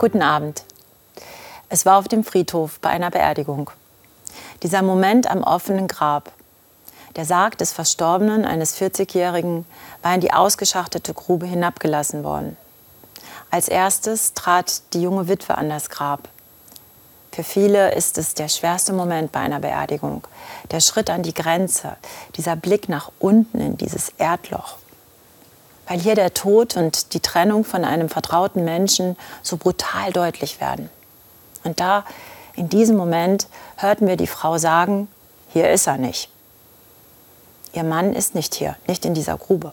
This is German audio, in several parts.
Guten Abend. Es war auf dem Friedhof bei einer Beerdigung. Dieser Moment am offenen Grab. Der Sarg des Verstorbenen, eines 40-Jährigen, war in die ausgeschachtete Grube hinabgelassen worden. Als erstes trat die junge Witwe an das Grab. Für viele ist es der schwerste Moment bei einer Beerdigung. Der Schritt an die Grenze, dieser Blick nach unten in dieses Erdloch weil hier der Tod und die Trennung von einem vertrauten Menschen so brutal deutlich werden. Und da, in diesem Moment, hörten wir die Frau sagen, hier ist er nicht. Ihr Mann ist nicht hier, nicht in dieser Grube.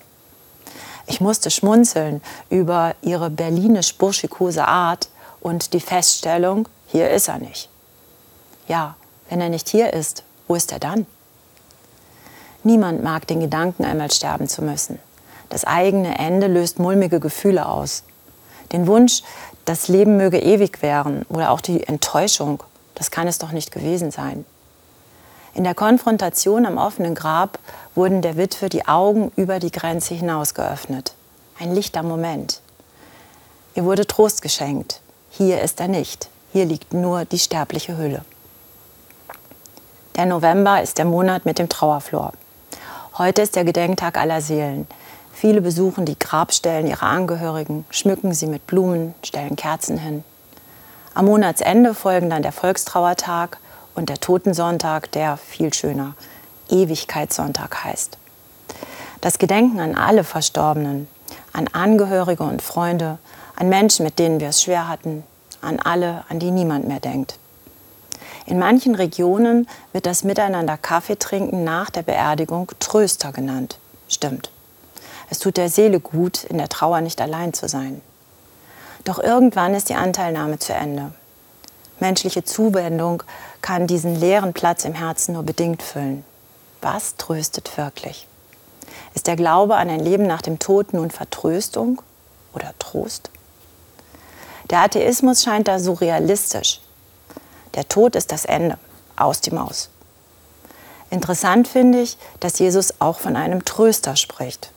Ich musste schmunzeln über ihre berlinisch-burschikose Art und die Feststellung, hier ist er nicht. Ja, wenn er nicht hier ist, wo ist er dann? Niemand mag den Gedanken, einmal sterben zu müssen. Das eigene Ende löst mulmige Gefühle aus. Den Wunsch, das Leben möge ewig währen oder auch die Enttäuschung, das kann es doch nicht gewesen sein. In der Konfrontation am offenen Grab wurden der Witwe die Augen über die Grenze hinaus geöffnet. Ein lichter Moment. Ihr wurde Trost geschenkt. Hier ist er nicht. Hier liegt nur die sterbliche Hülle. Der November ist der Monat mit dem Trauerflor. Heute ist der Gedenktag aller Seelen. Viele besuchen die Grabstellen ihrer Angehörigen, schmücken sie mit Blumen, stellen Kerzen hin. Am Monatsende folgen dann der Volkstrauertag und der Totensonntag, der viel schöner Ewigkeitssonntag heißt. Das Gedenken an alle Verstorbenen, an Angehörige und Freunde, an Menschen, mit denen wir es schwer hatten, an alle, an die niemand mehr denkt. In manchen Regionen wird das Miteinander Kaffee trinken nach der Beerdigung Tröster genannt. Stimmt. Es tut der Seele gut, in der Trauer nicht allein zu sein. Doch irgendwann ist die Anteilnahme zu Ende. Menschliche Zuwendung kann diesen leeren Platz im Herzen nur bedingt füllen. Was tröstet wirklich? Ist der Glaube an ein Leben nach dem Tod nun Vertröstung oder Trost? Der Atheismus scheint da surrealistisch. Der Tod ist das Ende, aus die Maus. Interessant finde ich, dass Jesus auch von einem Tröster spricht.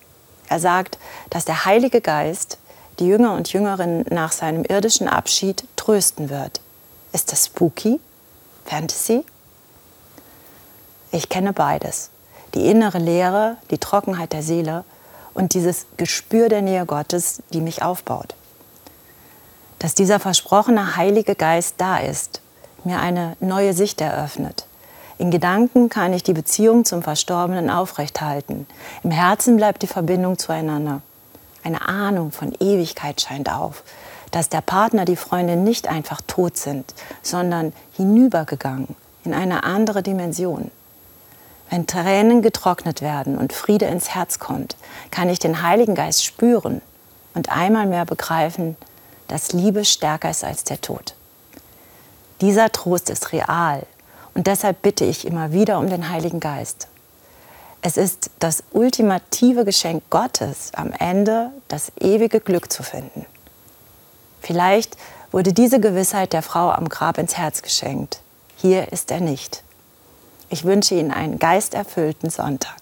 Er sagt, dass der Heilige Geist die Jünger und Jüngerinnen nach seinem irdischen Abschied trösten wird. Ist das spooky? Fantasy? Ich kenne beides. Die innere Leere, die Trockenheit der Seele und dieses Gespür der Nähe Gottes, die mich aufbaut. Dass dieser versprochene Heilige Geist da ist, mir eine neue Sicht eröffnet, in Gedanken kann ich die Beziehung zum Verstorbenen aufrechthalten. Im Herzen bleibt die Verbindung zueinander. Eine Ahnung von Ewigkeit scheint auf, dass der Partner, die Freundin nicht einfach tot sind, sondern hinübergegangen in eine andere Dimension. Wenn Tränen getrocknet werden und Friede ins Herz kommt, kann ich den Heiligen Geist spüren und einmal mehr begreifen, dass Liebe stärker ist als der Tod. Dieser Trost ist real und deshalb bitte ich immer wieder um den Heiligen Geist. Es ist das ultimative Geschenk Gottes, am Ende das ewige Glück zu finden. Vielleicht wurde diese Gewissheit der Frau am Grab ins Herz geschenkt. Hier ist er nicht. Ich wünsche Ihnen einen geisterfüllten Sonntag.